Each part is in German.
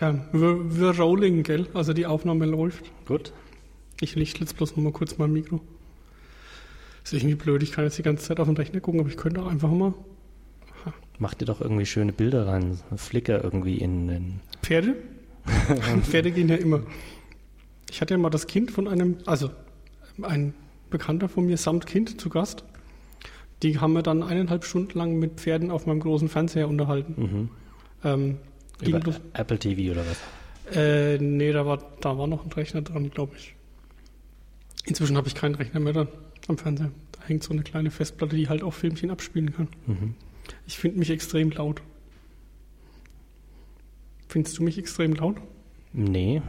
Ja, wir, wir rolling, gell? Also die Aufnahme läuft. Gut. Ich lichte jetzt bloß noch mal kurz mein Mikro. Ist irgendwie blöd, ich kann jetzt die ganze Zeit auf den Rechner gucken, aber ich könnte auch einfach mal. Mach dir doch irgendwie schöne Bilder rein. Flicker irgendwie in den. Pferde? Pferde gehen ja immer. Ich hatte ja mal das Kind von einem, also ein Bekannter von mir samt Kind zu Gast. Die haben wir dann eineinhalb Stunden lang mit Pferden auf meinem großen Fernseher unterhalten. Mhm. Ähm, Über Apple TV oder was? äh, nee, da war, da war noch ein Rechner dran, glaube ich. Inzwischen habe ich keinen Rechner mehr dran am Fernseher. Da hängt so eine kleine Festplatte, die halt auch Filmchen abspielen kann. Mhm. Ich finde mich extrem laut. Findest du mich extrem laut? Nee.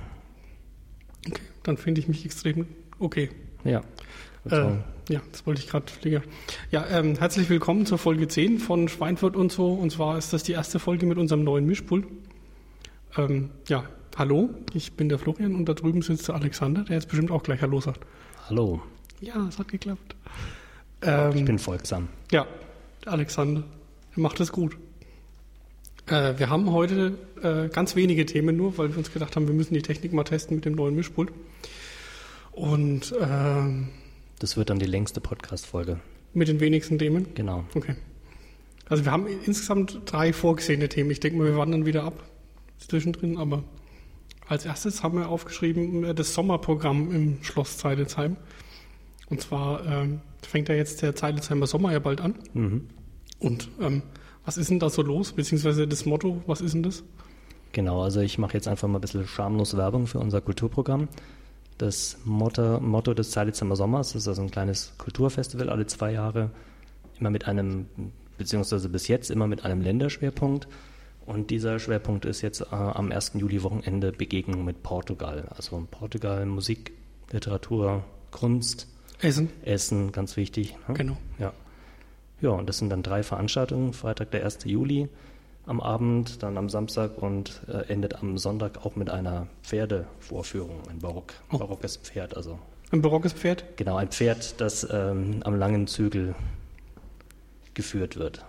Okay, dann finde ich mich extrem okay. Ja. Äh. Ja, das wollte ich gerade fliegen. Ja, ähm, herzlich willkommen zur Folge 10 von Schweinfurt und so. Und zwar ist das die erste Folge mit unserem neuen Mischpult. Ähm, ja, hallo, ich bin der Florian und da drüben sitzt der Alexander, der jetzt bestimmt auch gleich Hallo sagt. Hallo. Ja, es hat geklappt. Ich Ähm, bin folgsam. ja, der Alexander, der macht es gut. Äh, wir haben heute äh, ganz wenige Themen nur, weil wir uns gedacht haben, wir müssen die Technik mal testen mit dem neuen Mischpult. Und ähm, Das wird dann die längste Podcast-Folge. mit den wenigsten Themen. Genau. Okay. Also wir haben insgesamt drei vorgesehene Themen. Ich denke mal, wir wandern wieder ab zwischendrin, aber als erstes haben wir aufgeschrieben äh, das Sommerprogramm im Schloss Zeilitzheim. Und zwar ähm, fängt ja jetzt der Zeilitzheimer Sommer ja bald an. Mhm. Und ähm, was ist denn da so los? Beziehungsweise das Motto, was ist denn das? Genau, also ich mache jetzt einfach mal ein bisschen schamlos Werbung für unser Kulturprogramm. Das Motto, Motto des Zeilitzheimer Sommers ist also ein kleines Kulturfestival alle zwei Jahre, immer mit einem, beziehungsweise bis jetzt immer mit einem Länderschwerpunkt. Und dieser Schwerpunkt ist jetzt äh, am 1. Juli-Wochenende Begegnung mit Portugal. Also Portugal Musik, Literatur, Kunst, Essen. Essen, ganz wichtig. Ne? Genau. Ja. Ja, und das sind dann drei Veranstaltungen. Freitag der 1. Juli am Abend, dann am Samstag und äh, endet am Sonntag auch mit einer Pferdevorführung, ein Barock, Oh. barockes Pferd. Also Ein barockes Pferd. genau, ein Pferd, das ähm, am langen Zügel geführt wird.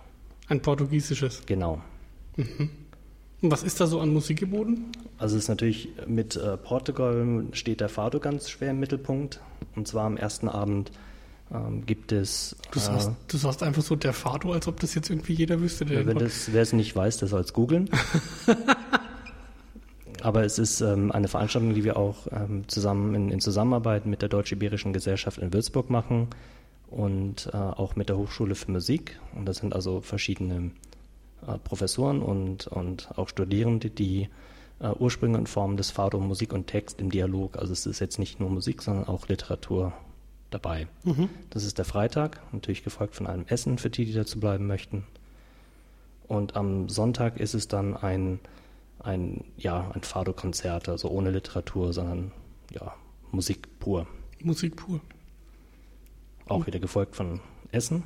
Ein portugiesisches. Genau. Und was ist da so an Musik geboten? Also es ist natürlich mit äh, Portugal steht der Fado ganz schwer im Mittelpunkt. Und zwar am ersten Abend ähm, gibt es Du sagst, äh, du sagst einfach so der Fado, als ob das jetzt irgendwie jeder wüsste. Der wenn das, wer es nicht weiß, der soll es googeln. Aber es ist ähm, eine Veranstaltung, die wir auch ähm, zusammen in, in Zusammenarbeit mit der Deutsch-Iberischen Gesellschaft in Würzburg machen und äh, auch mit der Hochschule für Musik. Und das sind also verschiedene äh, Professoren und, und auch Studierende, die äh, Ursprünge und Formen des Fado Musik und Text im Dialog, also es ist jetzt nicht nur Musik, sondern auch Literatur dabei. Das ist der Freitag, natürlich gefolgt von einem Essen für die, die dazu bleiben möchten. Und am Sonntag ist es dann ein, ein, ja, ein Fado-Konzert, also ohne Literatur, sondern ja, Musik pur. Musik pur. Auch wieder gefolgt von Essen.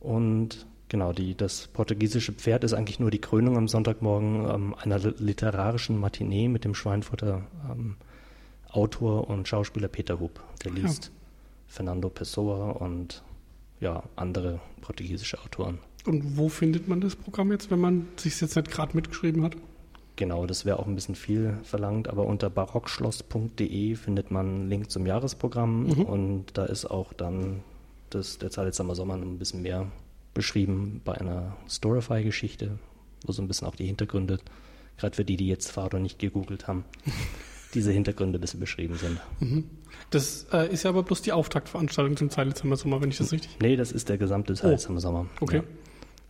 Und genau, die, das portugiesische Pferd ist eigentlich nur die Krönung am Sonntagmorgen ähm, einer li- literarischen Matinee mit dem Schweinfurter ähm, Autor und Schauspieler Peter Hub. Der Ja. liest Fernando Pessoa und ja, andere portugiesische Autoren. Und wo findet man das Programm jetzt, wenn man sich jetzt nicht gerade mitgeschrieben hat? Genau, das wäre auch ein bisschen viel verlangt, aber unter barockschloss.de findet man einen Link zum Jahresprogramm Mhm. und da ist auch dann das, der Zeilitzheimer Sommer ein bisschen mehr beschrieben bei einer Storify-Geschichte, wo so ein bisschen auch die Hintergründe, gerade für die, die jetzt Fado nicht gegoogelt haben, diese Hintergründe ein bisschen beschrieben sind. Das äh, ist ja aber bloß die Auftaktveranstaltung zum Zeilitzheimer Sommer, wenn ich das richtig. Nee, das ist der gesamte Zeilitzheimer Sommer. Oh, okay. Ja.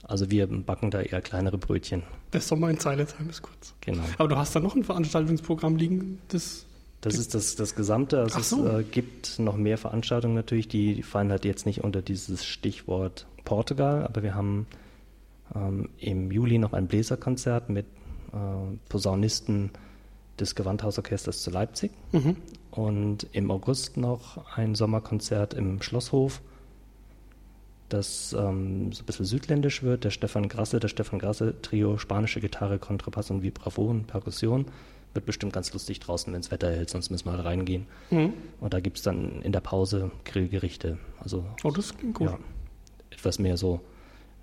Also wir backen da eher kleinere Brötchen. Der Sommer in Zeilitzheim ist kurz. Genau. Aber du hast da noch ein Veranstaltungsprogramm liegen, das. Das ist das, das Gesamte. Also so. Es äh, gibt noch mehr Veranstaltungen natürlich, die, die fallen halt jetzt nicht unter dieses Stichwort Portugal, aber wir haben ähm, im Juli noch ein Bläserkonzert mit äh, Posaunisten des Gewandhausorchesters zu Leipzig Mhm. und im August noch ein Sommerkonzert im Schlosshof, das ähm, so ein bisschen südländisch wird. Der Stefan Grasse, der Stefan Grasse Trio, spanische Gitarre, Kontrabass und Vibraphon, Perkussion. Wird bestimmt ganz lustig draußen, wenn das Wetter hält, sonst müssen wir halt reingehen. Mhm. Und da gibt es dann in der Pause Grillgerichte. Also Oh, das klingt gut. ja, etwas mehr so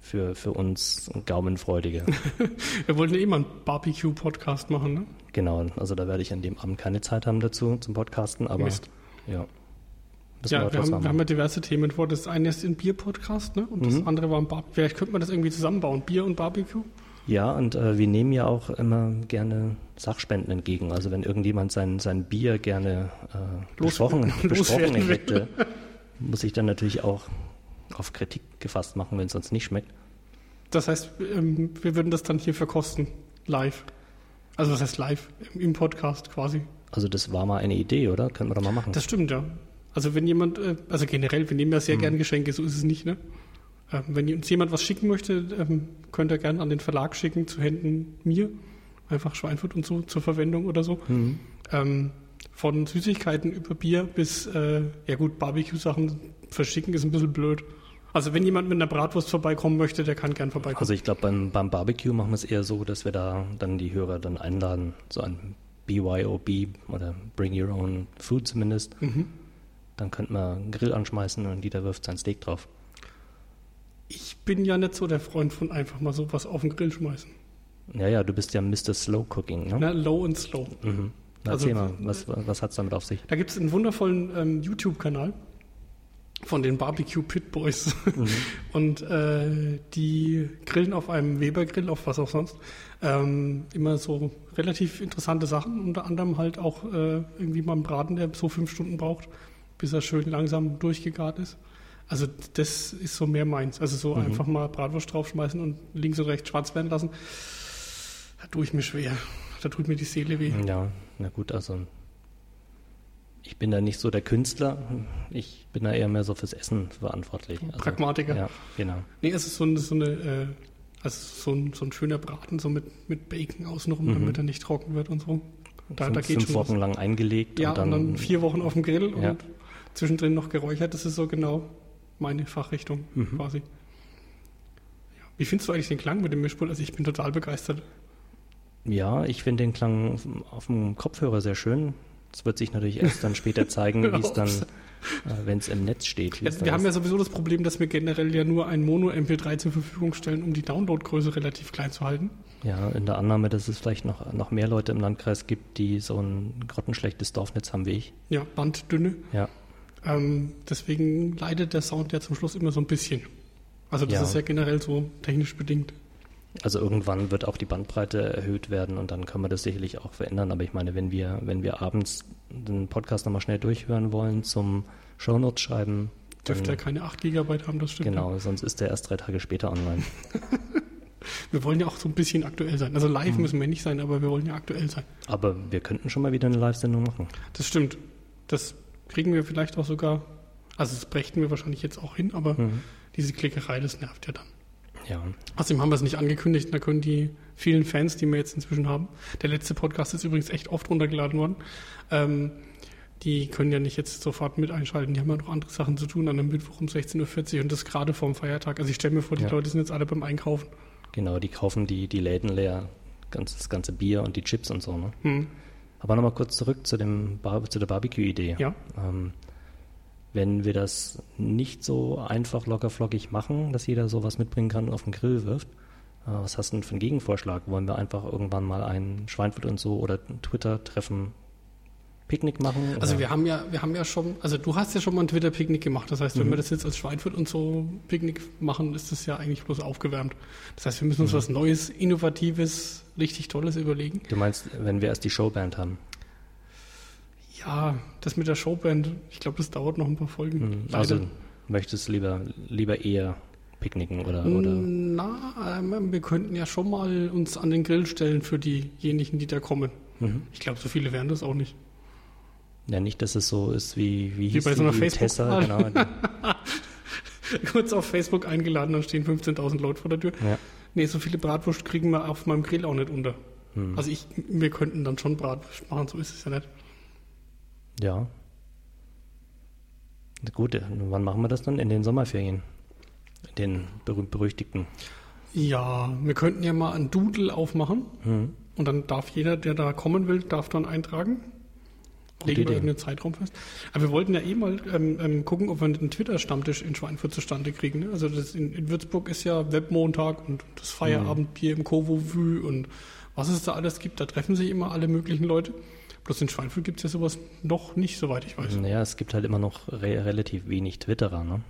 für, für uns Gaumenfreudige. Wir wollten ja eh mal einen Barbecue-Podcast machen, ne? Genau, also da werde ich an dem Abend keine Zeit haben dazu zum Podcasten, aber Mist. ja. Das ja, wir haben, machen. wir haben ja diverse Themen vor. Das eine ist ein Bier-Podcast, ne? Und das Mhm. andere war ein Barbecue. Vielleicht könnte man das irgendwie zusammenbauen. Bier und Barbecue. Ja, und äh, wir nehmen ja auch immer gerne Sachspenden entgegen. Also wenn irgendjemand sein, sein Bier gerne äh, besprochen, besprochen hätte, muss ich dann natürlich auch auf Kritik gefasst machen, wenn es uns nicht schmeckt. Das heißt, ähm, wir würden das dann hier verkosten. Live. Also was heißt live? Im, Podcast quasi. Also das war mal eine Idee, oder? Können wir doch mal machen. Das stimmt, ja. Also wenn jemand, äh, also generell, wir nehmen ja sehr gern Geschenke, so ist es nicht, ne? Ähm, wenn uns jemand was schicken möchte, ähm, könnt ihr gerne an den Verlag schicken, zu Händen mir. Einfach Schweinfurt und so zur Verwendung oder so. Mhm. Ähm, von Süßigkeiten über Bier bis, äh, ja gut, Barbecue-Sachen verschicken ist ein bisschen blöd. Also wenn jemand mit einer Bratwurst vorbeikommen möchte, der kann gern vorbeikommen. Also ich glaube, beim, beim Barbecue machen wir es eher so, dass wir da dann die Hörer dann einladen, so ein BYOB oder Bring Your Own Food zumindest. mhm. Dann könnte man einen Grill anschmeißen und jeder wirft sein Steak drauf. Ich bin ja nicht so der Freund von einfach mal sowas auf den Grill schmeißen. Ja, ja, du bist ja Mr. Slow Cooking, ne? Na, low and slow. Mhm. Na, Also- Erzähl mal, was, was hat es damit auf sich? Da gibt es einen wundervollen ähm, YouTube-Kanal von den Barbecue Pit Boys. Und äh, die grillen auf einem Weber-Grill, auf was auch sonst, ähm, immer so relativ interessante Sachen. Unter anderem halt auch äh, irgendwie mal einen Braten, der so fünf Stunden braucht, bis er schön langsam durchgegart ist. Also das ist so mehr meins. Also so Mhm. einfach mal Bratwurst draufschmeißen und links und rechts schwarz werden lassen. Da tue ich mir schwer. Da tut mir die Seele weh. Ja, na gut, also ich bin da nicht so der Künstler. Ich bin da eher mehr so fürs Essen verantwortlich. Also, Pragmatiker. Ja, genau. Nee, es ist so, so eine, äh, also so ein, so ein schöner Braten, so mit, mit Bacon außenrum, Mhm. damit er nicht trocken wird und so. Da, fünf, da geht fünf schon Wochen was. lang eingelegt Ja, und dann, vier Wochen auf dem Grill Ja. und zwischendrin noch geräuchert. Das ist so genau meine Fachrichtung Mhm. quasi. Ja. Wie findest du eigentlich den Klang mit dem Mischpult? Also ich bin total begeistert. Ja, ich finde den Klang auf dem Kopfhörer sehr schön. Es wird sich natürlich erst dann später zeigen, wie es dann, äh, wenn es im Netz steht. Ja, dann wir haben ist. ja sowieso das Problem, dass wir generell ja nur ein Mono-MP3 zur Verfügung stellen, um die Downloadgröße relativ klein zu halten. Ja, in der Annahme, dass es vielleicht noch, noch mehr Leute im Landkreis gibt, die so ein grottenschlechtes Dorfnetz haben wie ich. Ja, Banddünne. Ja, Ähm, deswegen leidet der Sound ja zum Schluss immer so ein bisschen. Also das Ja. ist ja generell so technisch bedingt. Also irgendwann wird auch die Bandbreite erhöht werden und dann können wir das sicherlich auch verändern. Aber ich meine, wenn wir, wenn wir abends den Podcast nochmal schnell durchhören wollen, zum Shownotes schreiben, Dürfte ja keine 8 Gigabyte haben, das stimmt. genau, sonst ist der erst drei Tage später online. Wir wollen ja auch so ein bisschen aktuell sein. Also live Mhm. müssen wir nicht sein, aber wir wollen ja aktuell sein. Aber wir könnten schon mal wieder eine Live-Sendung machen. Das stimmt. Das kriegen wir vielleicht auch sogar, also das brächten wir wahrscheinlich jetzt auch hin, aber Mhm. diese Klickerei, das nervt ja dann. Ja, Außerdem haben wir es nicht angekündigt, da können die vielen Fans, die wir jetzt inzwischen haben, der letzte Podcast ist übrigens echt oft runtergeladen worden, ähm, die können ja nicht jetzt sofort mit einschalten, die haben ja noch andere Sachen zu tun an einem Mittwoch um 16.40 Uhr und das gerade vorm Feiertag. Also ich stelle mir vor, die Ja. Leute sind jetzt alle beim Einkaufen. genau, die kaufen die, die Läden leer, ganz, das ganze Bier und die Chips und so. Ne? Hm. Aber nochmal kurz zurück zu, dem zu der Barbecue-Idee. Ja. Ähm, wenn wir das nicht so einfach lockerflockig machen, dass jeder sowas mitbringen kann und auf den Grill wirft, äh, was hast du denn für einen Gegenvorschlag? Wollen wir einfach irgendwann mal ein Schweinfurt und so oder ein Twitter-Treffen Picknick machen? Also oder? wir haben ja, wir haben ja schon, also du hast ja schon mal ein Twitter-Picknick gemacht. Das heißt, wenn Mhm. wir das jetzt als Schweinfurt und so Picknick machen, ist das ja eigentlich bloß aufgewärmt. Das heißt, wir müssen Mhm. uns was Neues, Innovatives, richtig Tolles überlegen. Du meinst, wenn wir erst die Showband haben? Ja, das mit der Showband, ich glaube, das dauert noch ein paar Folgen. Mhm. Also möchtest du lieber, lieber eher picknicken oder, oder Na, ähm, wir könnten ja schon mal uns an den Grill stellen für diejenigen, die da kommen. mhm. Ich glaube, so viele wären das auch nicht. ja nicht, dass es so ist wie wie hieß bei so einer die Tessa, genau. Kurz auf Facebook eingeladen, dann stehen 15.000 Leute vor der Tür. Ja. Nee, so viele Bratwurst kriegen wir auf meinem Grill auch nicht unter. Hm. Also ich, wir könnten dann schon Bratwurst machen, so ist es ja nicht. Ja. Gut, wann machen wir das dann? In den Sommerferien. Den berühmt-berüchtigten. Ja, wir könnten ja mal ein Doodle aufmachen Hm. und dann darf jeder, der da kommen will, darf dann eintragen. Legen wir irgendeinen Zeitraum fest. Aber wir wollten ja eh mal ähm, ähm, gucken, ob wir einen Twitter-Stammtisch in Schweinfurt zustande kriegen. Ne? Also das in, in, Würzburg ist ja Webmontag und das Feierabendbier im Kovo-Vü und was es da alles gibt. Da treffen sich immer alle möglichen Leute. Bloß in Schweinfurt gibt es ja sowas noch nicht, soweit ich weiß. Naja, es gibt halt immer noch re relativ wenig Twitterer, ne?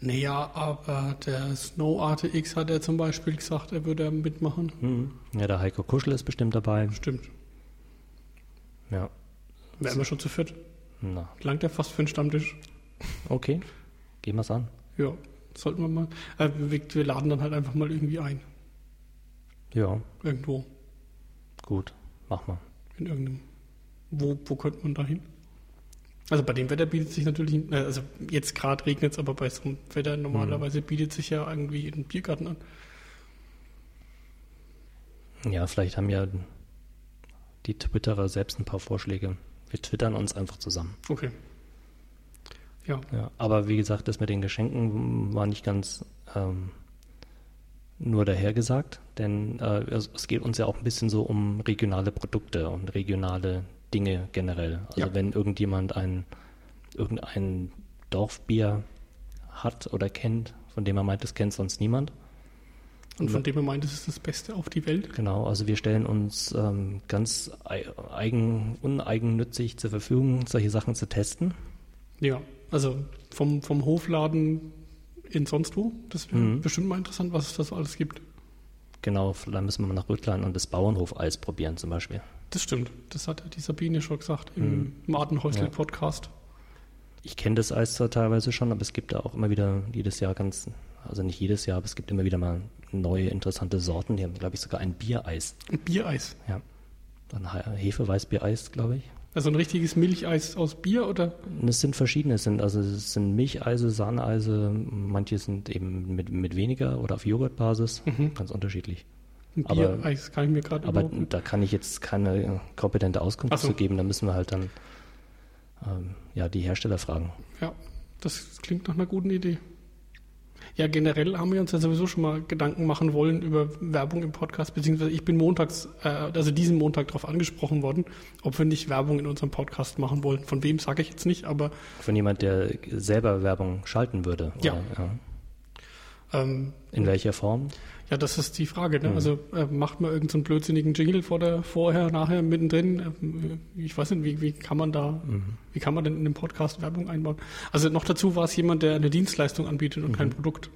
Naja, aber der Snow ATX hat er zum Beispiel gesagt, er würde mitmachen. Hm. Ja, der Heiko Kuschel ist bestimmt dabei. Stimmt. Ja. Wären wir schon zu viert. Na. Langt ja fast für einen Stammtisch. Okay, gehen wir es an. Ja, sollten wir mal. Äh, wir, wir, laden dann halt einfach mal irgendwie ein. Ja. Irgendwo. Gut, mach mal. In irgendeinem. Wo, wo könnte man da hin? Also bei dem Wetter bietet sich natürlich, äh, also jetzt gerade regnet es, aber bei so einem Wetter normalerweise mhm. bietet sich ja irgendwie ein Biergarten an. Ja, vielleicht haben ja die Twitterer selbst ein paar Vorschläge. Wir twittern uns einfach zusammen. Okay. Ja. ja aber wie gesagt, das mit den Geschenken war nicht ganz ähm, nur dahergesagt, denn äh, es, es, geht uns ja auch ein bisschen so um regionale Produkte und regionale Dinge generell. Also ja. wenn irgendjemand ein irgendein Dorfbier hat oder kennt, von dem er meint, das kennt sonst niemand, und von dem er meint, es ist das Beste auf die Welt. Genau, also wir stellen uns ähm, ganz eigen, uneigennützig zur Verfügung, solche Sachen zu testen. Ja, also vom, vom Hofladen in sonst wo. Das wäre mhm. bestimmt mal interessant, was es da so alles gibt. Genau, da müssen wir mal nach Rüttland und das Bauernhofeis probieren zum Beispiel. Das stimmt, das hat die Sabine schon gesagt im mhm. Martin-Häusl-Podcast. Ja. Ich kenne das Eis zwar teilweise schon, aber es gibt da auch immer wieder jedes Jahr ganz, also nicht jedes Jahr, aber es gibt immer wieder mal neue interessante Sorten. Die haben, glaube ich, sogar ein Biereis. Ein Biereis? Ja. Ein Hefeweißbiereis, glaube ich. Also ein richtiges Milcheis aus Bier oder? Es sind verschiedene, es sind, also es sind Milcheise, Sahneeise, manche sind eben mit, mit weniger oder auf Joghurtbasis, mhm. ganz unterschiedlich. Ein Biereis kann ich mir gerade Aber da kann ich jetzt keine kompetente Auskunft so. zu geben, da müssen wir halt dann ähm, ja, die Hersteller fragen. Ja, das klingt nach einer guten Idee. Ja, generell haben wir uns ja sowieso schon mal Gedanken machen wollen über Werbung im Podcast, beziehungsweise ich bin montags, äh, also diesen Montag darauf angesprochen worden, ob wir nicht Werbung in unserem Podcast machen wollen. Von wem sage ich jetzt nicht, aber. Von jemand, der selber Werbung schalten würde. Oder? Ja. ja. Ähm, in welcher Form? Ja, das ist die Frage. Ne? Mhm. Also äh, macht man irgendeinen so blödsinnigen Jingle vor der, vorher, nachher, mittendrin. Äh, ich weiß nicht, wie, wie kann man da, mhm. wie kann man denn in dem Podcast Werbung einbauen? Also noch dazu war es jemand, der eine Dienstleistung anbietet und mhm. kein Produkt.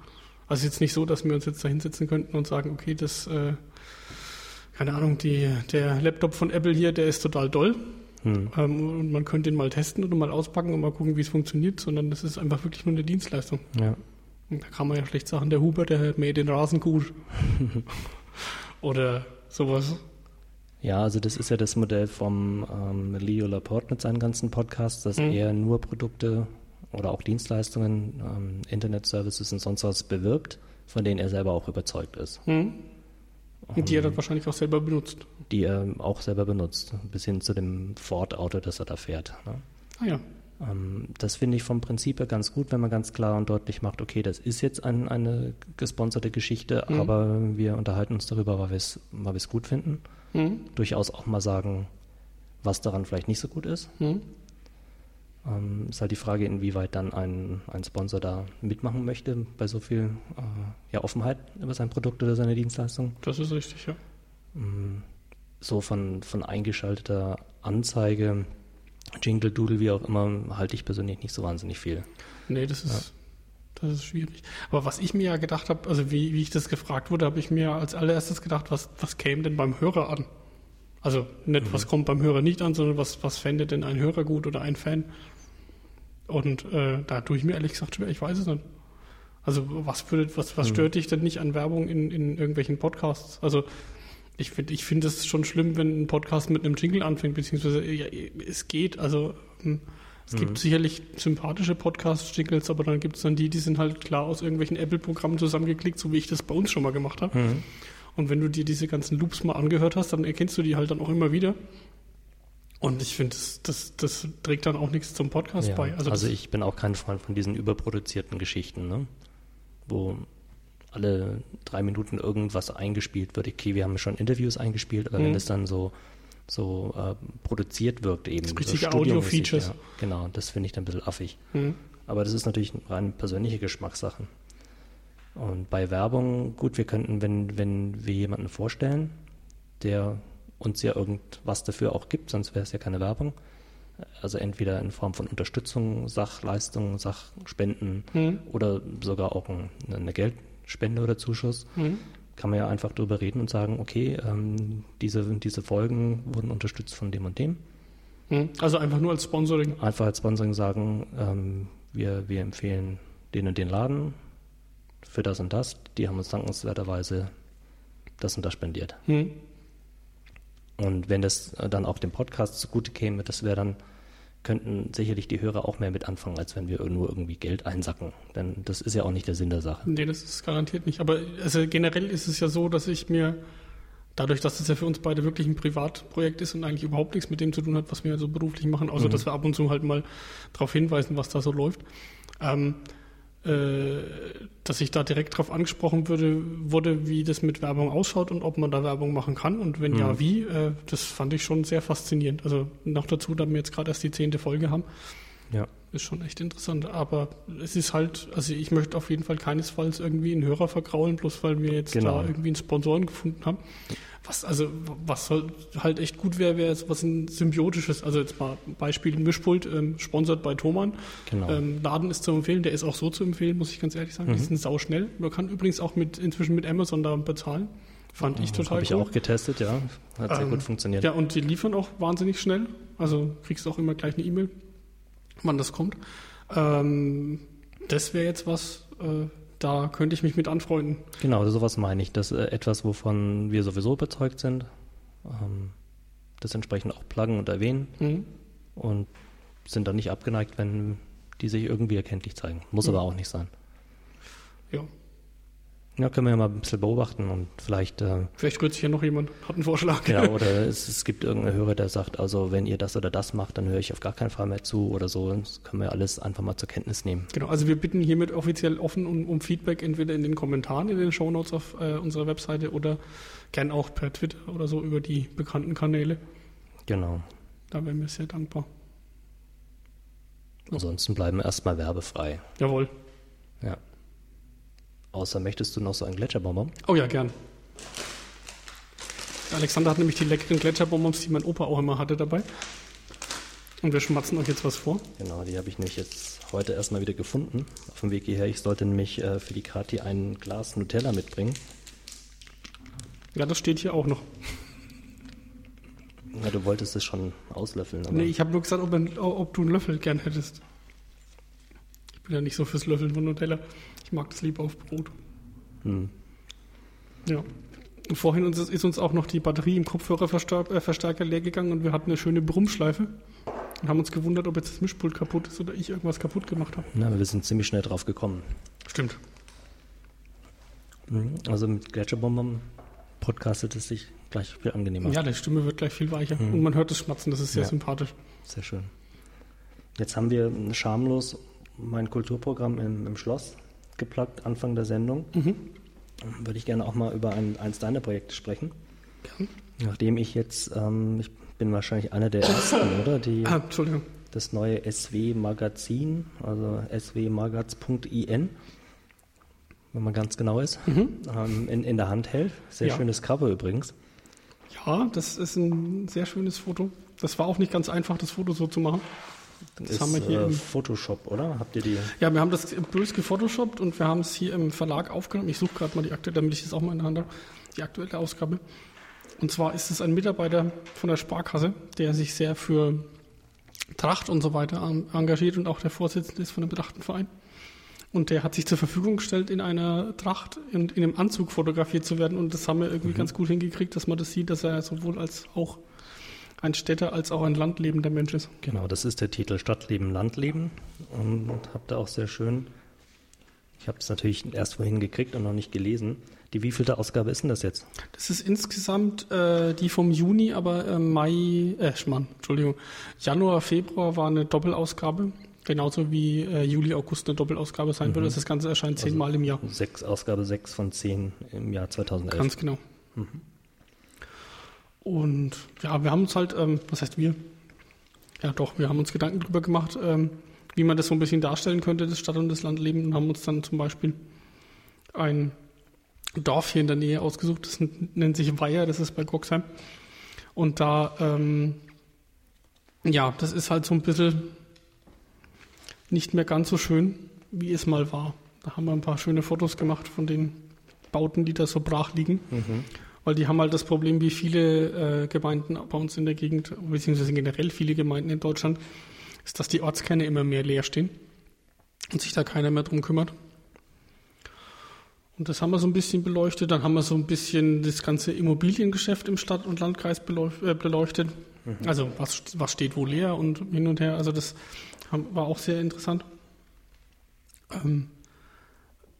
Also jetzt nicht so, dass wir uns jetzt da hinsetzen könnten und sagen, okay, das, äh, keine Ahnung, die, der Laptop von Apple hier, der ist total doll. Mhm. Ähm, und man könnte ihn mal testen oder mal auspacken und mal gucken, wie es funktioniert, sondern das ist einfach wirklich nur eine Dienstleistung. Ja. Da kann man ja schlecht sagen, der Huber, der mäht den Rasen gut. Oder sowas. Ja, also das ist ja das Modell vom ähm, Leo Laporte mit seinen ganzen Podcasts, dass mhm. er nur Produkte oder auch Dienstleistungen, ähm, Internet-Services und sonst was bewirbt, von denen er selber auch überzeugt ist. Mhm. Und die er dann wahrscheinlich auch selber benutzt. Die er auch selber benutzt, bis hin zu dem Ford-Auto, das er da fährt. Ne? Ah ja. Ähm, das finde ich vom Prinzip her ganz gut, wenn man ganz klar und deutlich macht, okay, das ist jetzt ein, eine gesponserte Geschichte, mhm. aber wir unterhalten uns darüber, weil wir es weil gut finden. Mhm. Durchaus auch mal sagen, was daran vielleicht nicht so gut ist. Mhm. Ähm, ist halt die Frage, inwieweit dann ein, ein Sponsor da mitmachen möchte bei so viel äh, ja, Offenheit über sein Produkt oder seine Dienstleistung. Das ist richtig, ja. Mm, so von, von eingeschalteter Anzeige Jingle Doodle, wie auch immer, halte ich persönlich nicht so wahnsinnig viel. Nee, das ist, ja. das ist schwierig. Aber was ich mir ja gedacht habe, also wie, wie ich das gefragt wurde, habe ich mir als allererstes gedacht, was, was käme denn beim Hörer an? Also nicht, mhm. was kommt beim Hörer nicht an, sondern was, was fände denn ein Hörer gut oder ein Fan? Und äh, da tue ich mir ehrlich gesagt schwer, ich weiß es nicht. Also was, würde, was, was mhm. stört dich denn nicht an Werbung in, in irgendwelchen Podcasts? Also ich finde ich finde es schon schlimm, wenn ein Podcast mit einem Jingle anfängt, beziehungsweise ja, es geht, also hm, es mhm. gibt sicherlich sympathische Podcast-Jingles, aber dann gibt es dann die, die sind halt klar aus irgendwelchen Apple-Programmen zusammengeklickt, so wie ich das bei uns schon mal gemacht habe. Mhm. Und wenn du dir diese ganzen Loops mal angehört hast, dann erkennst du die halt dann auch immer wieder. Und ich finde, das, das, das trägt dann auch nichts zum Podcast ja, bei. Also, also ich bin auch kein Freund von diesen überproduzierten Geschichten, ne? wo alle drei Minuten irgendwas eingespielt wird. Okay, wir haben schon Interviews eingespielt, aber mhm. wenn es dann so so äh, produziert wirkt eben. Das richtige so Audio-Features. Ja, genau, das finde ich dann ein bisschen affig. Mhm. Aber das ist natürlich rein persönliche Geschmackssache. Und bei Werbung, gut, wir könnten, wenn, wenn wir jemanden vorstellen, der uns ja irgendwas dafür auch gibt, sonst wäre es ja keine Werbung. Also entweder in Form von Unterstützung, Sachleistungen, Sachspenden Mhm. oder sogar auch ein, eine Geldspende oder Zuschuss, Mhm. kann man ja einfach darüber reden und sagen, okay, ähm, diese, diese Folgen wurden unterstützt von dem und dem. Mhm. Also einfach nur als Sponsoring. Einfach als Sponsoring sagen, ähm, wir, wir empfehlen den und den Laden für das und das. Die haben uns dankenswerterweise das und das spendiert. Mhm. Und wenn das äh, dann auch dem Podcast zugute käme, das wäre dann, könnten sicherlich die Hörer auch mehr mit anfangen, als wenn wir nur irgendwie Geld einsacken. Denn das ist ja auch nicht der Sinn der Sache. Nee, das ist garantiert nicht. Aber also generell ist es ja so, dass ich mir, dadurch, dass es ja für uns beide wirklich ein Privatprojekt ist und eigentlich überhaupt nichts mit dem zu tun hat, was wir so beruflich machen, außer Mhm. dass wir ab und zu halt mal darauf hinweisen, was da so läuft, ähm, äh, dass ich da direkt darauf angesprochen würde, wurde, wie das mit Werbung ausschaut und ob man da Werbung machen kann und wenn ja, Mhm. wie. Äh, das fand ich schon sehr faszinierend. Also noch dazu, da wir jetzt gerade erst die zehnte Folge haben, Ja. Ist schon echt interessant. Aber es ist halt, also ich möchte auf jeden Fall keinesfalls irgendwie einen Hörer vergraulen, bloß weil wir jetzt Genau. da irgendwie einen Sponsoren gefunden haben. Was also, was halt, echt gut wäre, wäre was ein symbiotisches. Also jetzt mal Beispiel Mischpult, ähm, sponsert bei Thomann. Genau. Ähm, Laden ist zu empfehlen, der ist auch so zu empfehlen, muss ich ganz ehrlich sagen. Die Mhm. sind sauschnell. Man kann übrigens auch mit inzwischen mit Amazon da bezahlen. Fand ich total Habe ich cool. auch getestet, ja. Hat sehr Ähm, gut funktioniert. Ja, und die liefern auch wahnsinnig schnell. Also kriegst du auch immer gleich eine E-Mail, wann das kommt. Ähm, das wäre jetzt was, äh, da könnte ich mich mit anfreunden. Genau, sowas meine ich. Das ist äh, etwas, wovon wir sowieso überzeugt sind. Ähm, das entsprechend auch pluggen und erwähnen Mhm. und sind dann nicht abgeneigt, wenn die sich irgendwie erkenntlich zeigen. Muss Mhm. aber auch nicht sein. Ja, Ja, können wir ja mal ein bisschen beobachten und vielleicht, äh, vielleicht rührt sich ja noch jemand, hat einen Vorschlag. genau, oder es, es gibt irgendeinen Hörer, der sagt, also wenn ihr das oder das macht, dann höre ich auf gar keinen Fall mehr zu oder so. Das können wir alles einfach mal zur Kenntnis nehmen. Genau, also wir bitten hiermit offiziell offen um, um Feedback, entweder in den Kommentaren in den Shownotes auf äh, unserer Webseite oder gern auch per Twitter oder so über die bekannten Kanäle. Genau. Da wären wir sehr dankbar. Ansonsten bleiben wir erstmal werbefrei. Jawohl. Außer möchtest du noch so einen Gletscherbonbon? Oh ja, gern. Alexander hat nämlich die leckeren Gletscherbonbons, die mein Opa auch immer hatte, dabei. Und wir schmatzen euch jetzt was vor. Genau, die habe ich nämlich jetzt heute erstmal wieder gefunden. Auf dem Weg hierher. Ich sollte nämlich äh, für die Kati ein Glas Nutella mitbringen. Ja, das steht hier auch noch. Ja, du wolltest es schon auslöffeln. Aber Nee, ich habe nur gesagt, ob, ein, ob du einen Löffel gern hättest. Ich bin ja nicht so fürs Löffeln von Nutella. Ich mag das lieber auf Brot. hm. Ja. Und vorhin uns, ist uns auch noch die Batterie im Kopfhörerverstärker äh, leer gegangen und wir hatten eine schöne Brummschleife und haben uns gewundert, ob jetzt das Mischpult kaputt ist oder ich irgendwas kaputt gemacht habe. Na, wir sind ziemlich schnell drauf gekommen. Stimmt. Mhm. Also mit Gletscherbonbon podcastet es sich gleich viel angenehmer. Ja, die Stimme wird gleich viel weicher Mhm. und man hört das Schmatzen, das ist sehr Ja. sympathisch. Sehr schön. Jetzt haben wir schamlos mein Kulturprogramm im, im Schloss geplagt, Anfang der Sendung. Mhm. Würde ich gerne auch mal über ein, eins deiner Projekte sprechen. Gern. Nachdem ich jetzt, ähm, ich bin wahrscheinlich einer der ersten, oder? Die Ah, Entschuldigung. das neue SW-Magazin, also swmagaz.in, wenn man ganz genau ist, Mhm. ähm, in, in der Hand hält. Sehr Ja. schönes Cover übrigens. Ja, das ist ein sehr schönes Foto. Das war auch nicht ganz einfach, das Foto so zu machen. Das ist haben wir hier äh, im- Photoshop, oder? Habt ihr die? Ja, wir haben das bös gefotoshoppt und wir haben es hier im Verlag aufgenommen. Ich suche gerade mal die aktuelle, damit ich das auch mal in der Hand habe, die aktuelle Ausgabe. Und zwar ist es ein Mitarbeiter von der Sparkasse, der sich sehr für Tracht und so weiter en- engagiert und auch der Vorsitzende ist von dem Trachtenverein. Und der hat sich zur Verfügung gestellt, in einer Tracht und in einem Anzug fotografiert zu werden. Und das haben wir irgendwie ganz gut hingekriegt, dass man das sieht, dass er sowohl als auch ein Städter als auch ein landlebender Mensch ist. Genau, das ist der Titel Stadtleben, Landleben. Und habt ihr auch sehr schön, ich habe es natürlich erst vorhin gekriegt und noch nicht gelesen. Die wievielte Ausgabe ist denn das jetzt? Das ist insgesamt äh, die vom Juni, aber äh, Mai, äh, Mann, Entschuldigung, Januar, Februar war eine Doppelausgabe. Genauso wie äh, Juli, August eine Doppelausgabe sein Mhm. würde. Das Ganze erscheint zehnmal im Jahr. Sechs, Ausgabe 6 von 10 im Jahr 2011. Ganz genau. Und ja, wir haben uns halt, ähm, was heißt wir? Ja, doch, wir haben uns Gedanken darüber gemacht, ähm, wie man das so ein bisschen darstellen könnte, das Stadt- und das Landleben, und haben uns dann zum Beispiel ein Dorf hier in der Nähe ausgesucht, das nennt sich Weiher, das ist bei Goxheim. Und da, ähm, ja, das ist halt so ein bisschen nicht mehr ganz so schön, wie es mal war. Da haben wir ein paar schöne Fotos gemacht von den Bauten, die da so brach liegen. Mhm. Weil die haben halt das Problem, wie viele äh, Gemeinden bei uns in der Gegend, beziehungsweise generell viele Gemeinden in Deutschland, ist, dass die Ortskerne immer mehr leer stehen und sich da keiner mehr drum kümmert. Und das haben wir so ein bisschen beleuchtet. Dann haben wir so ein bisschen das ganze Immobiliengeschäft im Stadt- und Landkreis äh, beleuchtet. Mhm. Also was, was steht wo leer und hin und her. Also das war auch sehr interessant. Ähm,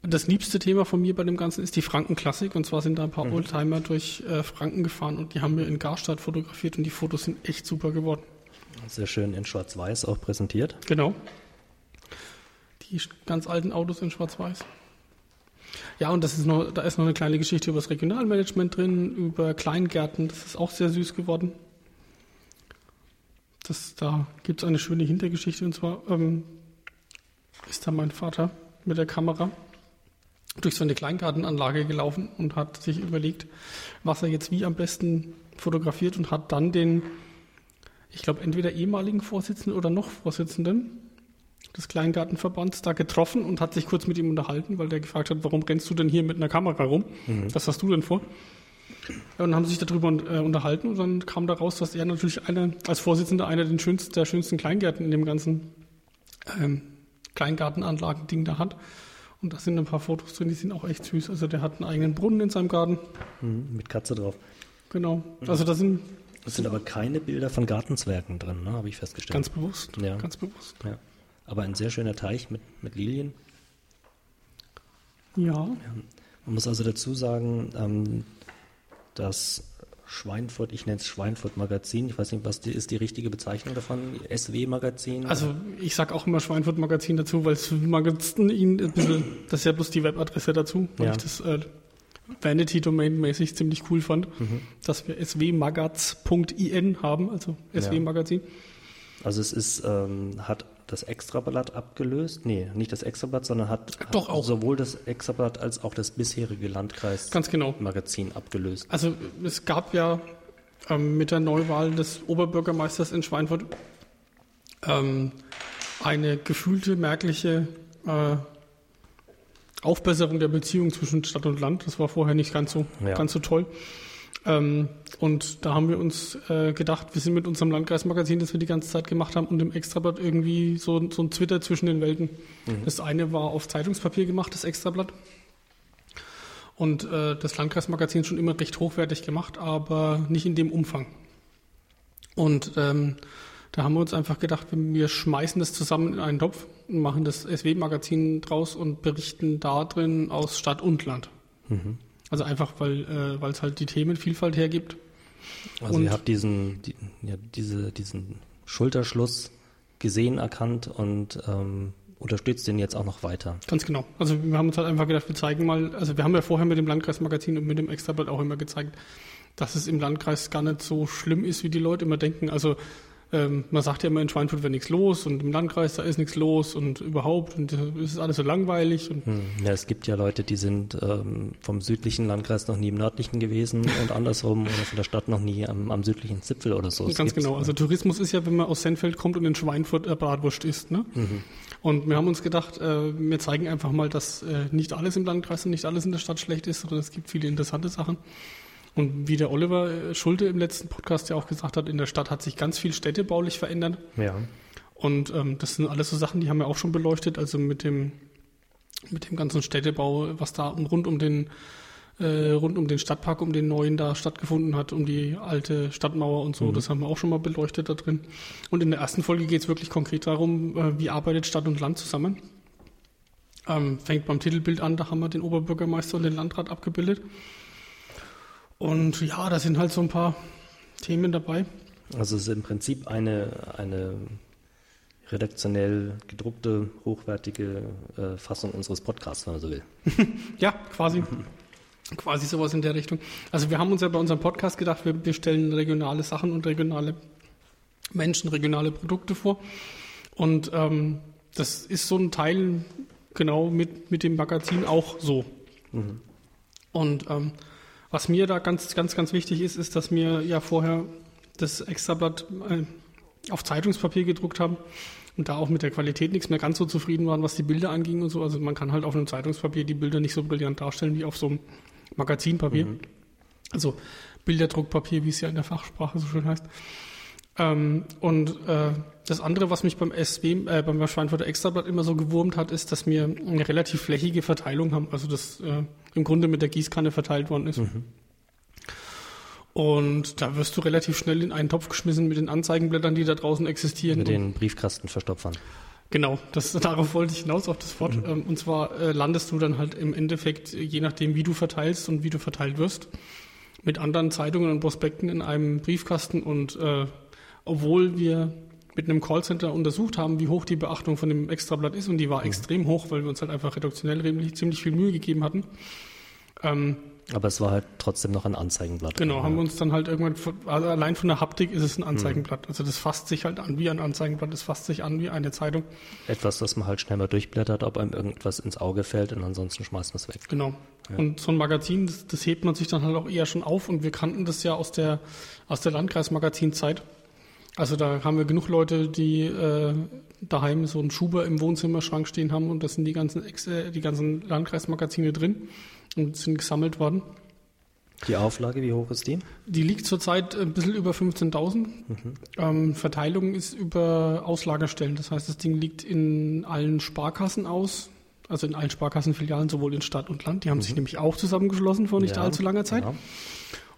das liebste Thema von mir bei dem Ganzen ist die Frankenklassik. Und zwar sind da ein paar mhm. Oldtimer durch äh, Franken gefahren und die haben wir in Garstadt fotografiert und die Fotos sind echt super geworden. Sehr schön in Schwarz-Weiß auch präsentiert. Genau. Die ganz alten Autos in Schwarz-Weiß. Ja, und das ist noch, da ist noch eine kleine Geschichte über das Regionalmanagement drin, über Kleingärten. Das ist auch sehr süß geworden. Das, da gibt es eine schöne Hintergeschichte und zwar ähm, ist da mein Vater mit der Kamera durch so eine Kleingartenanlage gelaufen und hat sich überlegt, was er jetzt wie am besten fotografiert und hat dann den, ich glaube, entweder ehemaligen Vorsitzenden oder noch Vorsitzenden des Kleingartenverbands da getroffen und hat sich kurz mit ihm unterhalten, weil der gefragt hat, warum rennst du denn hier mit einer Kamera rum? Mhm. Was hast du denn vor? Ja, und haben sich darüber äh, unterhalten und dann kam da raus, dass er natürlich eine, als Vorsitzender einer der schönsten, der schönsten Kleingärten in dem ganzen ähm, Kleingartenanlagen-Ding da hat. Und da sind ein paar Fotos drin, die sind auch echt süß. Also der hat einen eigenen Brunnen in seinem Garten. Mhm, mit Katze drauf. Genau. Also da sind. Es sind aber keine Bilder von Gartenzwergen drin, ne? habe ich festgestellt. Ganz bewusst. Ja. Ganz bewusst. Ja. Aber ein sehr schöner Teich mit, mit Lilien. Ja. ja. Man muss also dazu sagen, ähm, dass Schweinfurt, ich nenne es Schweinfurt Magazin, ich weiß nicht, was die, ist die richtige Bezeichnung davon? SW Magazin? Also ich sage auch immer Schweinfurt Magazin dazu, weil es Magazin das ist ja bloß die Webadresse dazu, weil ja. ich das äh, Vanity-Domain-mäßig ziemlich cool fand, mhm. dass wir swmagaz.in haben, also SW Magazin. Ja. Also es ist, ähm, hat das Extrablatt abgelöst? Nee, nicht das Extrablatt, sondern hat, Doch hat sowohl das Extrablatt als auch das bisherige Landkreis Ganz genau. Magazin abgelöst. Also es gab ja ähm, mit der Neuwahl des Oberbürgermeisters in Schweinfurt ähm, eine gefühlte, merkliche äh, Aufbesserung der Beziehung zwischen Stadt und Land. Das war vorher nicht ganz so, ja. ganz so toll. Ähm, und da haben wir uns äh, gedacht, wir sind mit unserem Landkreismagazin, das wir die ganze Zeit gemacht haben, und dem Extrablatt irgendwie so, so ein Twitter zwischen den Welten. Mhm. Das eine war auf Zeitungspapier gemacht, das Extrablatt. Und äh, das Landkreismagazin schon immer recht hochwertig gemacht, aber nicht in dem Umfang. Und ähm, da haben wir uns einfach gedacht, wir schmeißen das zusammen in einen Topf und machen das SW-Magazin draus und berichten da drin aus Stadt und Land. Mhm. Also einfach, weil äh, weil es halt die Themenvielfalt hergibt. Also und ihr habt diesen, die, ja, diese, diesen Schulterschluss gesehen, erkannt und ähm, unterstützt den jetzt auch noch weiter. Ganz genau. Also wir haben uns halt einfach gedacht, wir zeigen mal, also wir haben ja vorher mit dem Landkreismagazin und mit dem Extrablatt auch immer gezeigt, dass es im Landkreis gar nicht so schlimm ist, wie die Leute immer denken. Also ähm, man sagt ja immer in Schweinfurt wäre nichts los und im Landkreis da ist nichts los und überhaupt und es ist alles so langweilig. Hm. ja, es gibt ja Leute, die sind ähm, vom südlichen Landkreis noch nie im nördlichen gewesen und andersrum oder von der Stadt noch nie am, am südlichen Zipfel oder so. Das Ganz genau. Also Tourismus ist ja, wenn man aus Senfeld kommt und in Schweinfurt äh, Bratwurst isst. Ne? Mhm. Und wir haben uns gedacht, äh, wir zeigen einfach mal, dass äh, nicht alles im Landkreis und nicht alles in der Stadt schlecht ist, sondern es gibt viele interessante Sachen. Und wie der Oliver äh, Schulte im letzten Podcast ja auch gesagt hat, in der Stadt hat sich ganz viel städtebaulich verändert. Ja. Und ähm, das sind alles so Sachen, die haben wir auch schon beleuchtet. Also mit dem, mit dem ganzen Städtebau, was da rund um den äh, rund um den Stadtpark, um den neuen da stattgefunden hat, um die alte Stadtmauer und so. Mhm. Das haben wir auch schon mal beleuchtet da drin. Und in der ersten Folge geht es wirklich konkret darum, äh, wie arbeitet Stadt und Land zusammen. Ähm, fängt beim Titelbild an, da haben wir den Oberbürgermeister und den Landrat abgebildet. Und ja, da sind halt so ein paar Themen dabei. Also es ist im Prinzip eine, eine redaktionell gedruckte, hochwertige äh, Fassung unseres Podcasts, wenn man so will. ja, quasi. Quasi sowas in der Richtung. Also wir haben uns ja bei unserem Podcast gedacht, wir, wir stellen regionale Sachen und regionale Menschen, regionale Produkte vor. Und ähm, das ist so ein Teil genau mit, mit dem Magazin auch so. Mhm. Und ähm, was mir da ganz, ganz, ganz wichtig ist, ist, dass wir ja vorher das Extrablatt äh, auf Zeitungspapier gedruckt haben und da auch mit der Qualität nichts mehr ganz so zufrieden waren, was die Bilder anging und so. Also man kann halt auf einem Zeitungspapier die Bilder nicht so brillant darstellen wie auf so einem Magazinpapier. Mhm. Also Bilderdruckpapier, wie es ja in der Fachsprache so schön heißt. Ähm, und äh, das andere, was mich beim SW, äh, beim Schweinfurter Extrablatt immer so gewurmt hat, ist, dass wir eine relativ flächige Verteilung haben. Also das äh, im Grunde mit der Gießkanne verteilt worden ist. Mhm. Und da wirst du relativ schnell in einen Topf geschmissen mit den Anzeigenblättern, die da draußen existieren. Mit den Briefkastenverstopfern. Genau, das, darauf wollte ich hinaus auf das Wort. Mhm. Und zwar äh, landest du dann halt im Endeffekt, je nachdem, wie du verteilst und wie du verteilt wirst, mit anderen Zeitungen und Prospekten in einem Briefkasten. Und äh, obwohl wir mit einem Callcenter untersucht haben, wie hoch die Beachtung von dem Extrablatt ist, und die war mhm. extrem hoch, weil wir uns halt einfach reduktionell ziemlich viel Mühe gegeben hatten. Ähm, aber es war halt trotzdem noch ein Anzeigenblatt. Genau, haben wir uns dann halt irgendwann, also allein von der Haptik ist es ein Anzeigenblatt. Mhm. Also das fasst sich halt an wie ein Anzeigenblatt, das fasst sich an wie eine Zeitung. Etwas, das man halt schnell mal durchblättert, ob einem irgendwas ins Auge fällt und ansonsten schmeißt man es weg. Genau. Ja. Und so ein Magazin, das, das, hebt man sich dann halt auch eher schon auf und wir kannten das ja aus der, aus der Landkreismagazinzeit. Also da haben wir genug Leute, die äh, daheim so einen Schuber im Wohnzimmerschrank stehen haben und da sind die ganzen, Ex äh, die ganzen Landkreismagazine drin und sind gesammelt worden. Die Auflage, wie hoch ist die? Die liegt zurzeit ein bisschen über 15.000. Mhm. Ähm, Verteilung ist über Auslagerstellen. Das heißt, das Ding liegt in allen Sparkassen aus, also in allen Sparkassenfilialen, sowohl in Stadt und Land. Die haben mhm. sich nämlich auch zusammengeschlossen vor nicht ja. allzu langer Zeit. Ja.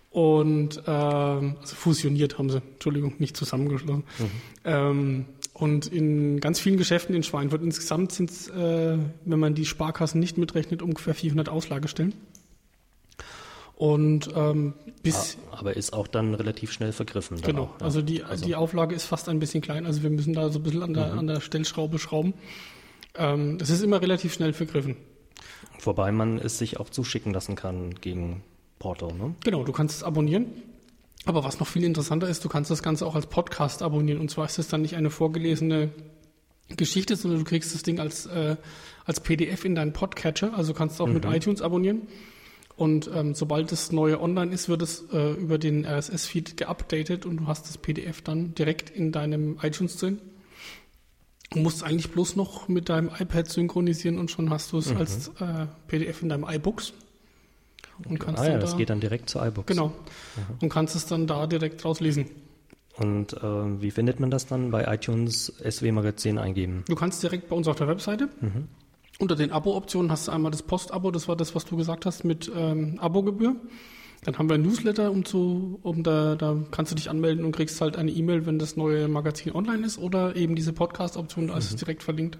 Und äh, also fusioniert haben sie, Entschuldigung, nicht zusammengeschlossen. Mhm. Ähm, und in ganz vielen Geschäften in Schweinfurt insgesamt sind es, äh, wenn man die Sparkassen nicht mitrechnet, ungefähr 400 Auslagestellen. Und ähm, bis. Aber ist auch dann relativ schnell vergriffen. Genau. Auch, ja. Also, die, also die Auflage ist fast ein bisschen klein. Also wir müssen da so ein bisschen an der, mhm. an der Stellschraube schrauben. Ähm, das ist immer relativ schnell vergriffen. Wobei man es sich auch zuschicken lassen kann gegen Porto, ne? Genau, du kannst es abonnieren. Aber was noch viel interessanter ist, du kannst das Ganze auch als Podcast abonnieren. Und zwar ist es dann nicht eine vorgelesene Geschichte, sondern du kriegst das Ding als, äh, als PDF in deinen Podcatcher. Also kannst du auch mhm. mit iTunes abonnieren. Und ähm, sobald das neue online ist, wird es äh, über den RSS-Feed geupdatet und du hast das PDF dann direkt in deinem iTunes drin. Du musst eigentlich bloß noch mit deinem iPad synchronisieren und schon hast du es mhm. als äh, PDF in deinem iBooks. Und kannst ah, ja, da, das geht dann direkt zu iBooks. Genau. Mhm. Und kannst es dann da direkt rauslesen. Und äh, wie findet man das dann bei iTunes SW Magazin eingeben? Du kannst direkt bei uns auf der Webseite. Mhm. Unter den Abo-Optionen hast du einmal das Post-Abo, das war das, was du gesagt hast, mit ähm, Abogebühr. Dann haben wir ein Newsletter, um zu, um da, da kannst du dich anmelden und kriegst halt eine E-Mail, wenn das neue Magazin online ist oder eben diese Podcast-Option, da ist es mhm. direkt verlinkt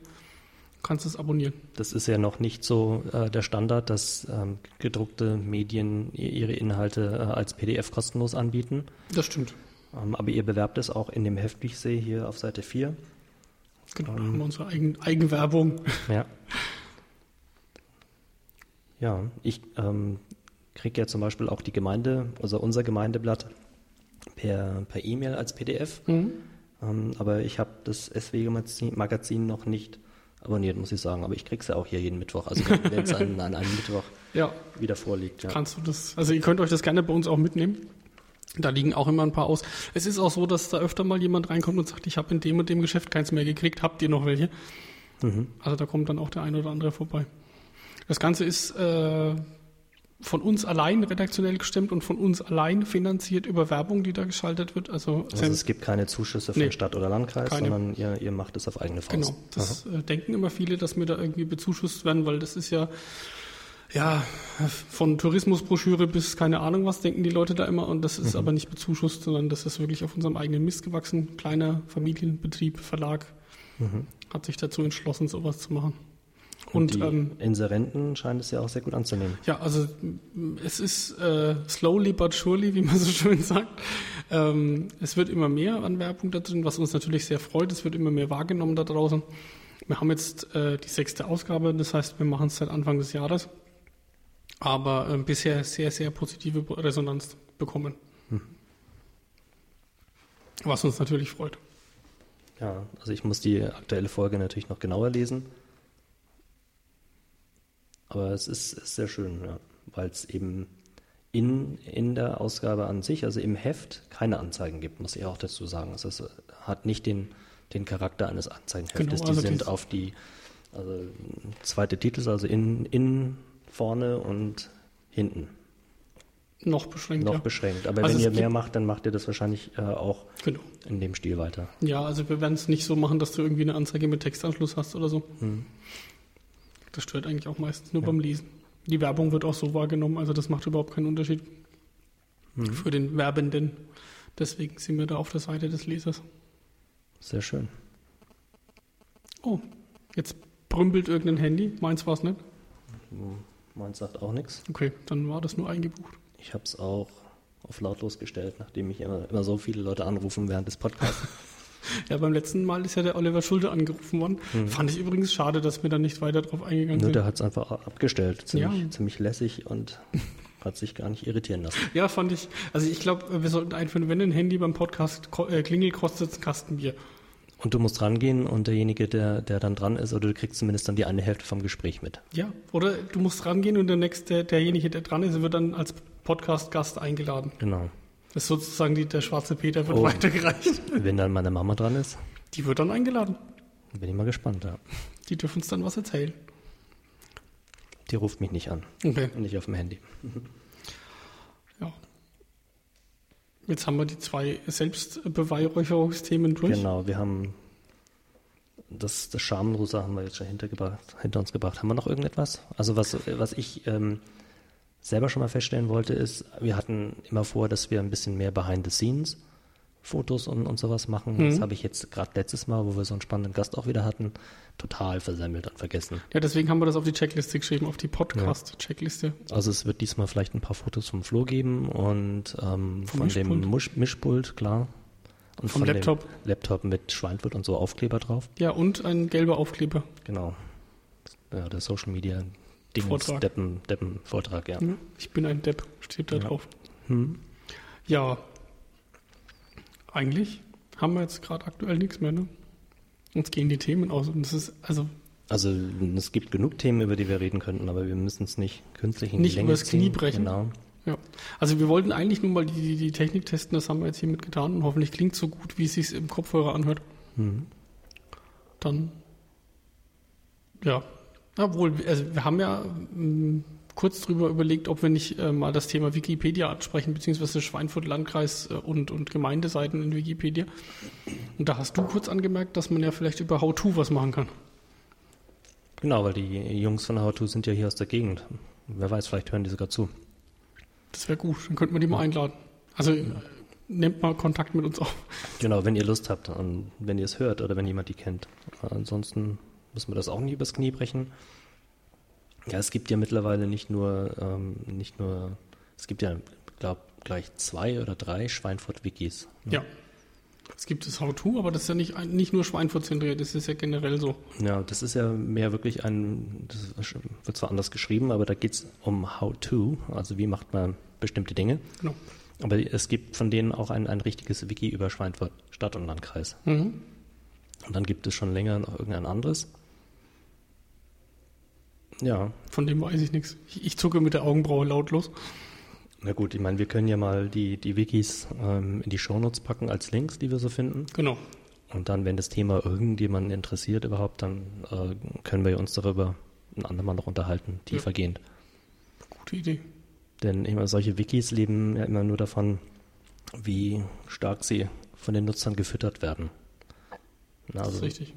kannst es abonnieren. Das ist ja noch nicht so äh, der Standard, dass ähm, gedruckte Medien ihre Inhalte äh, als PDF kostenlos anbieten. Das stimmt. Ähm, aber ihr bewerbt es auch in dem Heft, wie ich sehe, hier auf Seite 4. Genau, ähm, haben wir unsere Eigen, Eigenwerbung. Ja. Ja, ich ähm, kriege ja zum Beispiel auch die Gemeinde, also unser Gemeindeblatt per E-Mail e als PDF. Mhm. Ähm, aber ich habe das SW-Magazin noch nicht abonniert, muss ich sagen. Aber ich krieg's ja auch hier jeden Mittwoch. Also wenn es an, an, einem Mittwoch ja. wieder vorliegt. Ja. Kannst du das, also ihr könnt euch das gerne bei uns auch mitnehmen. Da liegen auch immer ein paar aus. Es ist auch so, dass da öfter mal jemand reinkommt und sagt, ich habe in dem und dem Geschäft keins mehr gekriegt, habt ihr noch welche? Mhm. Also da kommt dann auch der eine oder andere vorbei. Das Ganze ist äh, von uns allein redaktionell gestimmt und von uns allein finanziert über Werbung, die da geschaltet wird. Also, also es gibt keine Zuschüsse von nee, Stadt oder Landkreis, keine. sondern ihr, ihr macht es auf eigene Faust. Genau, das äh, denken immer viele, dass wir da irgendwie bezuschusst werden, weil das ist ja ja, von Tourismusbroschüre bis keine Ahnung was denken die Leute da immer und das ist mhm. aber nicht bezuschusst, sondern das ist wirklich auf unserem eigenen Mist gewachsen. Kleiner Familienbetrieb, Verlag mhm. hat sich dazu entschlossen, sowas zu machen. Und, und die ähm, Inserenten scheint es ja auch sehr gut anzunehmen. Ja, also es ist äh, slowly but surely, wie man so schön sagt. Ähm, es wird immer mehr an Werbung da drin, was uns natürlich sehr freut. Es wird immer mehr wahrgenommen da draußen. Wir haben jetzt äh, die sechste Ausgabe, das heißt, wir machen es seit Anfang des Jahres. aber äh, bisher sehr, sehr positive Resonanz bekommen. Hm. Was uns natürlich freut. Ja, also ich muss die aktuelle Folge natürlich noch genauer lesen. Aber es ist, ist sehr schön, ja, weil es eben in, in der Ausgabe an sich, also im Heft, keine Anzeigen gibt, muss ich auch dazu sagen. Also es hat nicht den, den Charakter eines Anzeigenheftes. Genau, also die sind auf die also zweite Titel, also in, in vorne und hinten. Noch beschränkt. Noch ja. beschränkt. Aber also wenn ihr mehr macht, dann macht ihr das wahrscheinlich äh, auch genau. in dem Stil weiter. Ja, also wir werden es nicht so machen, dass du irgendwie eine Anzeige mit Textanschluss hast oder so. Hm. Das stört eigentlich auch meistens nur ja. beim Lesen. Die Werbung wird auch so wahrgenommen, also das macht überhaupt keinen Unterschied hm. für den Werbenden. Deswegen sind wir da auf der Seite des Lesers. Sehr schön. Oh, jetzt brümpelt irgendein Handy. Meins war es nicht. Meins sagt auch nichts. Okay, dann war das nur eingebucht. Ich habe es auch auf lautlos gestellt, nachdem mich immer, immer so viele Leute anrufen während des Podcasts. Ja, beim letzten Mal ist ja der Oliver Schulte angerufen worden. Mhm. Fand ich übrigens schade, dass wir da nicht weiter drauf eingegangen sind. Der hat es einfach abgestellt. Ziemlich, ja. ziemlich lässig und hat sich gar nicht irritieren lassen. Ja, fand ich. Also ich glaube, wir sollten einführen, wenn ein Handy beim Podcast äh, klingelt, kostet es ein Kastenbier. Und du musst rangehen und derjenige, der, der dann dran ist, oder du kriegst zumindest dann die eine Hälfte vom Gespräch mit. Ja, oder du musst rangehen und der nächste, derjenige, der dran ist, wird dann als Podcast-Gast eingeladen. Genau. Das ist sozusagen die, der schwarze Peter wird oh, weitergereicht. Wenn dann meine Mama dran ist. Die wird dann eingeladen. Bin ich mal gespannt, ja. Die dürfen uns dann was erzählen. Die ruft mich nicht an. Okay. Und nicht auf dem Handy. Ja. Jetzt haben wir die zwei Selbstbeweihräucherungsthemen durch. Genau, wir haben das, das Schamlose haben wir jetzt schon hinter, hinter, uns gebracht. Haben wir noch irgendetwas? Also was, was ich ähm, selber schon mal feststellen wollte, ist, wir hatten immer vor, dass wir ein bisschen mehr Behind the Scenes Fotos und, und sowas machen. Mhm. Das habe ich jetzt gerade letztes Mal, wo wir so einen spannenden Gast auch wieder hatten, total versemmelt und vergessen. Ja, deswegen haben wir das auf die Checkliste geschrieben, auf die Podcast-Checkliste. Ja. Also es wird diesmal vielleicht ein paar Fotos vom Flo geben und ähm, von Mischpult. dem Musch Mischpult, klar. Und vom Laptop. Laptop mit Schweinfurt und so Aufkleber drauf. Ja, und ein gelber Aufkleber. Genau. Ja, der Social Media Vortrag. Deppen, Deppen Vortrag, ja. Ich bin ein Depp, steht da ja. drauf. Hm. Ja, eigentlich haben wir jetzt gerade aktuell nichts mehr, ne? Uns gehen die Themen aus und es ist, also. Also es gibt genug Themen, über die wir reden könnten, aber wir müssen es nicht künstlich in nicht die Länge übers Knie brechen. Genau. Ja. Also wir wollten eigentlich nur mal die, die, die Technik testen, das haben wir jetzt hiermit getan und hoffentlich klingt so gut, wie es sich im Kopfhörer anhört. Mhm. Dann, ja, obwohl, also wir haben ja m, hm, kurz drüber überlegt, ob wir nicht äh, mal das Thema Wikipedia ansprechen, beziehungsweise Schweinfurt Landkreis äh, und, und Gemeindeseiten in Wikipedia. Und da hast du kurz angemerkt, dass man ja vielleicht über How-To was machen kann. Genau, weil die Jungs von How-To sind ja hier aus der Gegend. Wer weiß, vielleicht hören die sogar zu. Das wäre gut, dann könnten wir die mal einladen. Also ja. nehmt mal Kontakt mit uns auf. Genau, wenn ihr Lust habt und wenn ihr es hört oder wenn jemand die kennt. Ansonsten müssen wir das auch nicht übers Knie brechen. Ja, es gibt ja mittlerweile nicht nur, ähm, nicht nur, es gibt ja, glaube gleich zwei oder drei Schweinfurt-Wikis. Ne? Ja. Es gibt das How-To, aber das ist ja nicht, nicht nur Schweinfurt zentriert, das ist ja generell so. Ja, das ist ja mehr wirklich ein, das wird zwar anders geschrieben, aber da geht es um How-To, also wie macht man bestimmte Dinge. Genau. Aber es gibt von denen auch ein, ein richtiges Wiki über Schweinfurt, Stadt und Landkreis. Mhm. Und dann gibt es schon länger noch irgendein anderes. Ja. Von dem weiß ich nichts. Ich, ich zucke mit der Augenbraue lautlos. Na gut, ich meine, wir können ja mal die, die Wikis ähm, in die Shownotes packen als Links, die wir so finden. Genau. Und dann, wenn das Thema irgendjemanden interessiert überhaupt, dann äh, können wir uns darüber ein andermal noch unterhalten, tiefergehend. Ja. Gute Idee. Denn ich meine, solche Wikis leben ja immer nur davon, wie stark sie von den Nutzern gefüttert werden. Na, also, das ist richtig.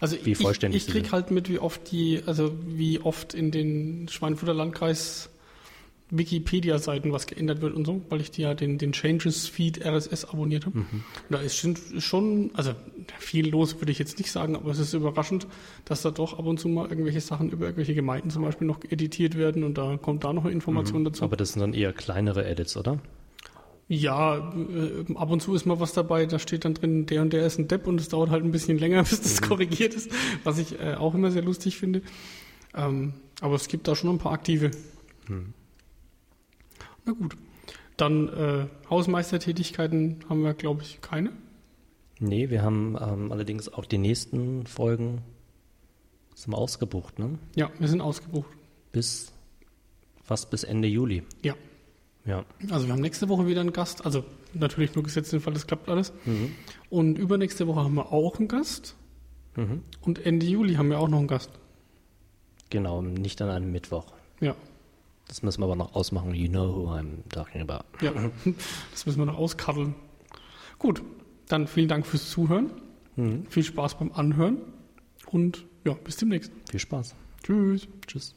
Also wie vollständig ich, ich krieg halt mit, wie oft die, also wie oft in den Schweinfurter Landkreis Wikipedia-Seiten was geändert wird und so, weil ich die ja den, den Changes-Feed RSS abonniert habe. Mhm. Da ist schon, also viel los würde ich jetzt nicht sagen, aber es ist überraschend, dass da doch ab und zu mal irgendwelche Sachen über irgendwelche Gemeinden zum Beispiel noch editiert werden und da kommt da noch eine Information mhm. dazu. Aber das sind dann eher kleinere Edits, oder? Ja, äh, ab und zu ist mal was dabei, da steht dann drin, der und der ist ein Depp und es dauert halt ein bisschen länger, bis das mhm. korrigiert ist, was ich äh, auch immer sehr lustig finde. Ähm, aber es gibt da schon ein paar aktive. Mhm. Na gut. Dann äh, Hausmeistertätigkeiten haben wir, glaube ich, keine. Nee, wir haben ähm, allerdings auch die nächsten Folgen sind wir ausgebucht, ne? Ja, wir sind ausgebucht. Bis fast bis Ende Juli. Ja. Ja. Also wir haben nächste Woche wieder einen Gast. Also natürlich nur gesetzt den Fall, das klappt alles. Und übernächste Woche haben wir auch einen Gast. Mhm. Und Ende Juli haben wir auch noch einen Gast. Genau, nicht an einem Mittwoch. Ja. Das müssen wir aber noch ausmachen. You know who I'm talking about. Ja, das müssen wir noch auskaddeln. Gut, dann vielen Dank fürs Zuhören. Viel Spaß beim Anhören und ja, bis demnächst. Viel Spaß. Tschüss. Tschüss.